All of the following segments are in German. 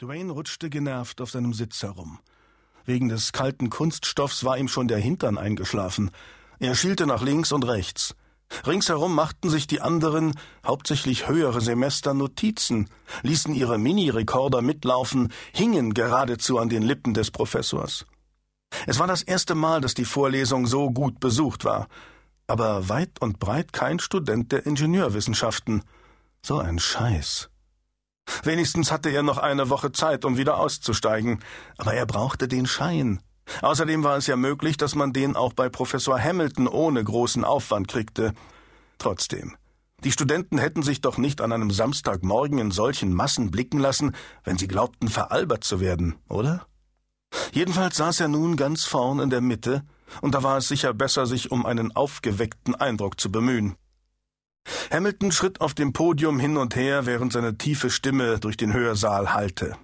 Dwayne rutschte genervt auf seinem Sitz herum. Wegen des kalten Kunststoffs war ihm schon der Hintern eingeschlafen. Er schielte nach links und rechts. Ringsherum machten sich die anderen, hauptsächlich höhere Semester, Notizen, ließen ihre Mini-Rekorder mitlaufen, hingen geradezu an den Lippen des Professors. Es war das erste Mal, dass die Vorlesung so gut besucht war, aber weit und breit kein Student der Ingenieurwissenschaften. So ein Scheiß. Wenigstens hatte er noch eine Woche Zeit, um wieder auszusteigen, aber er brauchte den Schein. Außerdem war es ja möglich, dass man den auch bei Professor Hamilton ohne großen Aufwand kriegte. Trotzdem, die Studenten hätten sich doch nicht an einem Samstagmorgen in solchen Massen blicken lassen, wenn sie glaubten, veralbert zu werden, oder? Jedenfalls saß er nun ganz vorn in der Mitte, und da war es sicher besser, sich um einen aufgeweckten Eindruck zu bemühen. Hamilton schritt auf dem Podium hin und her, während seine tiefe Stimme durch den Hörsaal hallte.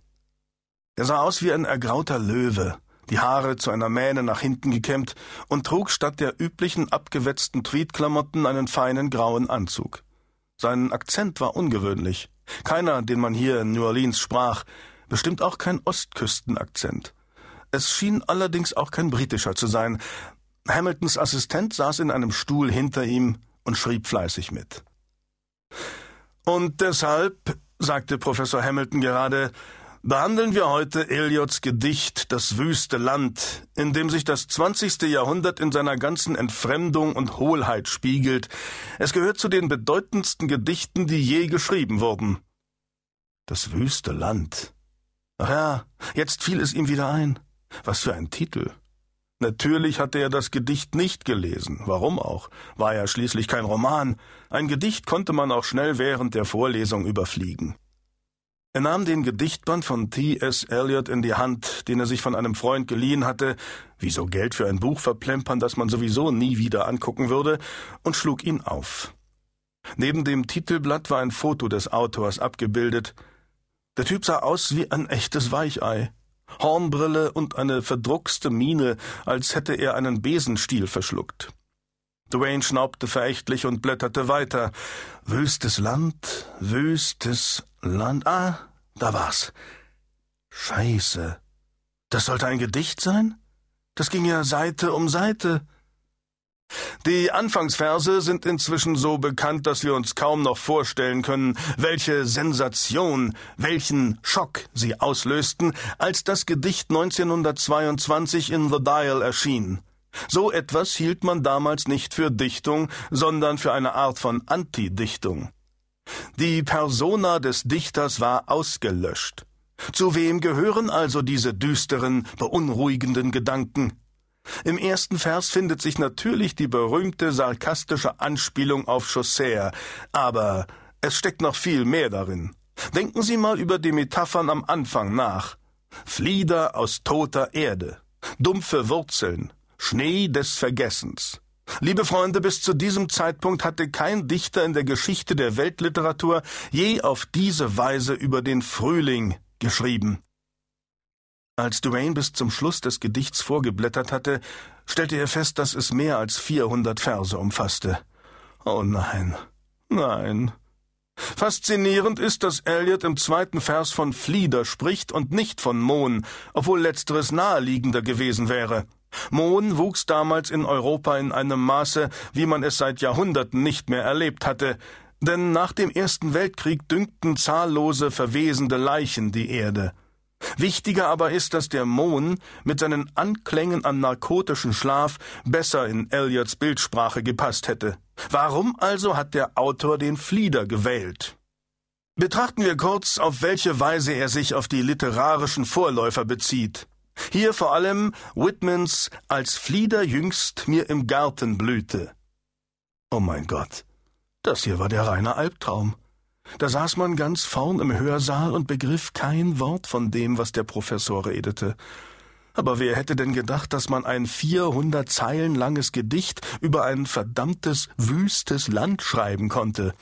Er sah aus wie ein ergrauter Löwe, die Haare zu einer Mähne nach hinten gekämmt und trug statt der üblichen abgewetzten Tweedklamotten einen feinen grauen Anzug. Sein Akzent war ungewöhnlich. Keiner, den man hier in New Orleans sprach, bestimmt auch kein Ostküstenakzent. Es schien allerdings auch kein britischer zu sein. Hamiltons Assistent saß in einem Stuhl hinter ihm und schrieb fleißig mit. Und deshalb, sagte Professor Hamilton gerade, behandeln wir heute Eliots Gedicht Das wüste Land, in dem sich das zwanzigste Jahrhundert in seiner ganzen Entfremdung und Hohlheit spiegelt. Es gehört zu den bedeutendsten Gedichten, die je geschrieben wurden. Das wüste Land. Ach ja, jetzt fiel es ihm wieder ein. Was für ein Titel. Natürlich hatte er das Gedicht nicht gelesen. Warum auch? War ja schließlich kein Roman. Ein Gedicht konnte man auch schnell während der Vorlesung überfliegen. Er nahm den Gedichtband von T.S. Eliot in die Hand, den er sich von einem Freund geliehen hatte, wieso Geld für ein Buch verplempern, das man sowieso nie wieder angucken würde, und schlug ihn auf. Neben dem Titelblatt war ein Foto des Autors abgebildet. Der Typ sah aus wie ein echtes Weichei. Hornbrille und eine verdruckste Miene, als hätte er einen Besenstiel verschluckt. Dwayne schnaubte verächtlich und blätterte weiter. Wüstes Land, wüstes Land. Ah, da war's. Scheiße. Das sollte ein Gedicht sein? Das ging ja Seite um Seite. Die Anfangsverse sind inzwischen so bekannt, dass wir uns kaum noch vorstellen können, welche Sensation, welchen Schock sie auslösten, als das Gedicht 1922 in The Dial erschien. So etwas hielt man damals nicht für Dichtung, sondern für eine Art von Antidichtung. Die Persona des Dichters war ausgelöscht. Zu wem gehören also diese düsteren, beunruhigenden Gedanken? Im ersten Vers findet sich natürlich die berühmte sarkastische Anspielung auf Chaucer, aber es steckt noch viel mehr darin. Denken Sie mal über die Metaphern am Anfang nach. Flieder aus toter Erde, dumpfe Wurzeln, Schnee des Vergessens. Liebe Freunde, bis zu diesem Zeitpunkt hatte kein Dichter in der Geschichte der Weltliteratur je auf diese Weise über den Frühling geschrieben. Als Duane bis zum Schluss des Gedichts vorgeblättert hatte, stellte er fest, dass es mehr als vierhundert Verse umfasste. Oh nein, nein. Faszinierend ist, dass Eliot im zweiten Vers von Flieder spricht und nicht von Mohn, obwohl letzteres naheliegender gewesen wäre. Mohn wuchs damals in Europa in einem Maße, wie man es seit Jahrhunderten nicht mehr erlebt hatte, denn nach dem Ersten Weltkrieg dünkten zahllose verwesende Leichen die Erde. Wichtiger aber ist, dass der Mohn mit seinen Anklängen an narkotischen Schlaf besser in Eliots Bildsprache gepasst hätte. Warum also hat der Autor den Flieder gewählt? Betrachten wir kurz, auf welche Weise er sich auf die literarischen Vorläufer bezieht. Hier vor allem Whitmans Als Flieder jüngst mir im Garten blühte. Oh mein Gott, das hier war der reine Albtraum. Da saß man ganz vorn im Hörsaal und begriff kein Wort von dem, was der Professor redete. Aber wer hätte denn gedacht, dass man ein vierhundert Zeilen langes Gedicht über ein verdammtes, wüstes Land schreiben konnte?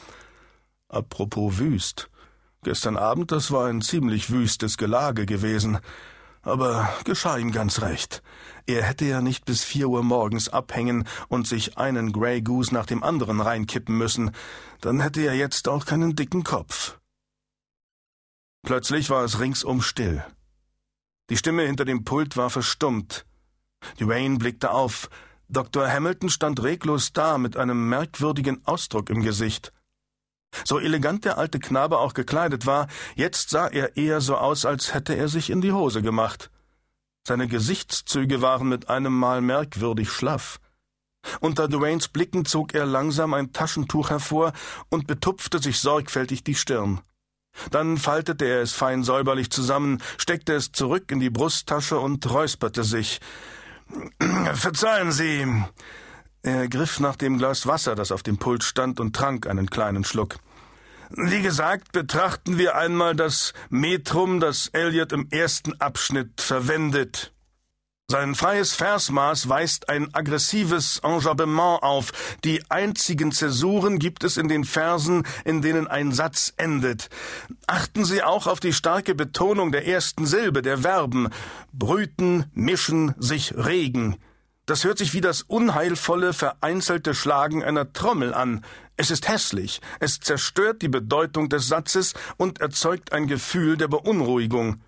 Apropos wüst. Gestern Abend, das war ein ziemlich wüstes Gelage gewesen. Aber geschah ihm ganz recht. Er hätte ja nicht bis vier Uhr morgens abhängen und sich einen Grey Goose nach dem anderen reinkippen müssen. Dann hätte er jetzt auch keinen dicken Kopf. Plötzlich war es ringsum still. Die Stimme hinter dem Pult war verstummt. Dwayne blickte auf. Dr. Hamilton stand reglos da mit einem merkwürdigen Ausdruck im Gesicht. So elegant der alte Knabe auch gekleidet war, jetzt sah er eher so aus, als hätte er sich in die Hose gemacht. Seine Gesichtszüge waren mit einem Mal merkwürdig schlaff. Unter Dwaynes Blicken zog er langsam ein Taschentuch hervor und betupfte sich sorgfältig die Stirn. Dann faltete er es fein säuberlich zusammen, steckte es zurück in die Brusttasche und räusperte sich. Verzeihen Sie. Er griff nach dem Glas Wasser, das auf dem Pult stand, und trank einen kleinen Schluck. Wie gesagt, betrachten wir einmal das Metrum, das Eliot im ersten Abschnitt verwendet. Sein freies Versmaß weist ein aggressives Enjambement auf. Die einzigen Zäsuren gibt es in den Versen, in denen ein Satz endet. Achten Sie auch auf die starke Betonung der ersten Silbe der Verben. Brüten, mischen, sich regen. Das hört sich wie das unheilvolle, vereinzelte Schlagen einer Trommel an. Es ist hässlich, es zerstört die Bedeutung des Satzes und erzeugt ein Gefühl der Beunruhigung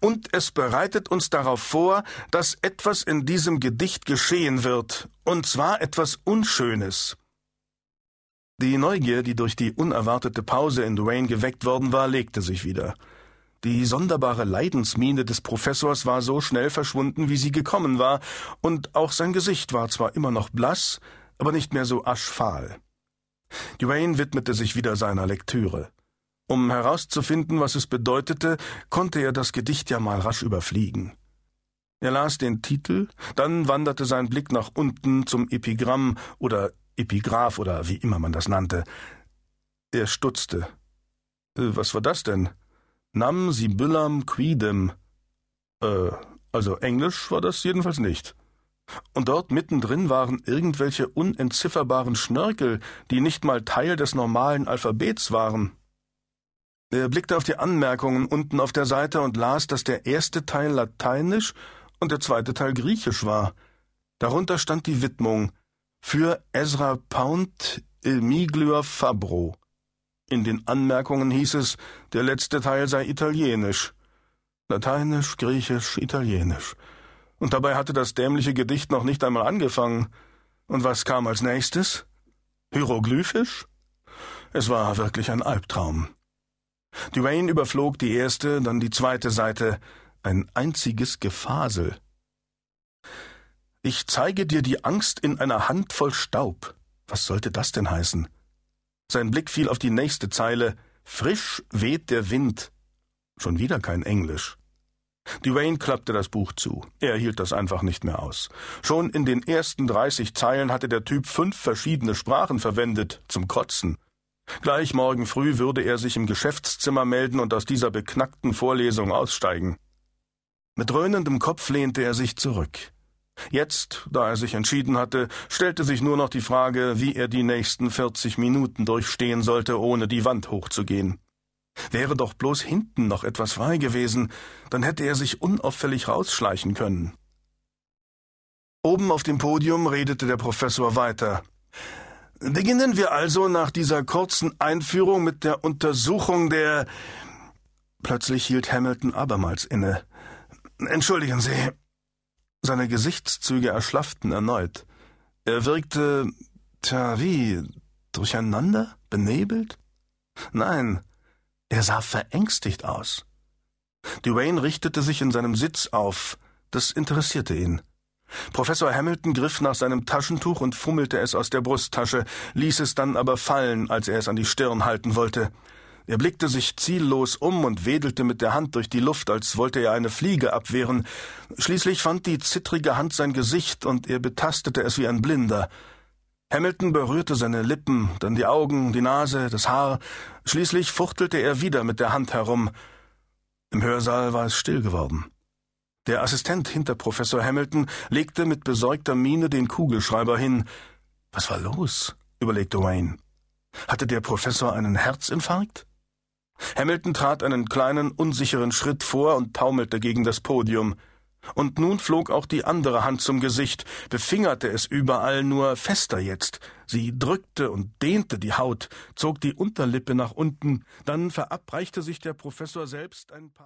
und es bereitet uns darauf vor, dass etwas in diesem Gedicht geschehen wird, und zwar etwas Unschönes. Die Neugier, die durch die unerwartete Pause in Duane geweckt worden war, legte sich wieder. Die sonderbare Leidensmiene des Professors war so schnell verschwunden, wie sie gekommen war, und auch sein Gesicht war zwar immer noch blass, aber nicht mehr so aschfahl. Duane widmete sich wieder seiner Lektüre. Um herauszufinden, was es bedeutete, konnte er das Gedicht ja mal rasch überfliegen. Er las den Titel, dann wanderte sein Blick nach unten zum Epigramm oder Epigraph oder wie immer man das nannte. Er stutzte. Äh, was war das denn? Nam Sibyllam quidem. Äh, also Englisch war das jedenfalls nicht. Und dort mittendrin waren irgendwelche unentzifferbaren Schnörkel, die nicht mal Teil des normalen Alphabets waren. Er blickte auf die Anmerkungen unten auf der Seite und las, dass der erste Teil lateinisch und der zweite Teil griechisch war. Darunter stand die Widmung für Ezra Pound Miglior Fabro. In den Anmerkungen hieß es, der letzte Teil sei italienisch. Lateinisch, griechisch, italienisch. Und dabei hatte das dämliche Gedicht noch nicht einmal angefangen. Und was kam als nächstes? Hieroglyphisch? Es war wirklich ein Albtraum. Duane überflog die erste, dann die zweite Seite. Ein einziges Gefasel. Ich zeige dir die Angst in einer Handvoll Staub. Was sollte das denn heißen? Sein Blick fiel auf die nächste Zeile. Frisch weht der Wind. Schon wieder kein Englisch. Duane klappte das Buch zu. Er hielt das einfach nicht mehr aus. Schon in den ersten dreißig Zeilen hatte der Typ fünf verschiedene Sprachen verwendet, zum Kotzen. Gleich morgen früh würde er sich im Geschäftszimmer melden und aus dieser beknackten Vorlesung aussteigen. Mit dröhnendem Kopf lehnte er sich zurück. Jetzt, da er sich entschieden hatte, stellte sich nur noch die Frage, wie er die nächsten vierzig Minuten durchstehen sollte, ohne die Wand hochzugehen. Wäre doch bloß hinten noch etwas frei gewesen, dann hätte er sich unauffällig rausschleichen können. Oben auf dem Podium redete der Professor weiter. Beginnen wir also nach dieser kurzen Einführung mit der Untersuchung der. Plötzlich hielt Hamilton abermals inne. Entschuldigen Sie. Seine Gesichtszüge erschlafften erneut. Er wirkte, tja, wie, durcheinander, benebelt? Nein, er sah verängstigt aus. Duane richtete sich in seinem Sitz auf. Das interessierte ihn. Professor Hamilton griff nach seinem Taschentuch und fummelte es aus der Brusttasche, ließ es dann aber fallen, als er es an die Stirn halten wollte. Er blickte sich ziellos um und wedelte mit der Hand durch die Luft, als wollte er eine Fliege abwehren. Schließlich fand die zittrige Hand sein Gesicht und er betastete es wie ein Blinder. Hamilton berührte seine Lippen, dann die Augen, die Nase, das Haar. Schließlich fuchtelte er wieder mit der Hand herum. Im Hörsaal war es still geworden. Der Assistent hinter Professor Hamilton legte mit besorgter Miene den Kugelschreiber hin. Was war los? überlegte Wayne. Hatte der Professor einen Herzinfarkt? Hamilton trat einen kleinen, unsicheren Schritt vor und taumelte gegen das Podium. Und nun flog auch die andere Hand zum Gesicht, befingerte es überall nur fester jetzt. Sie drückte und dehnte die Haut, zog die Unterlippe nach unten, dann verabreichte sich der Professor selbst ein paar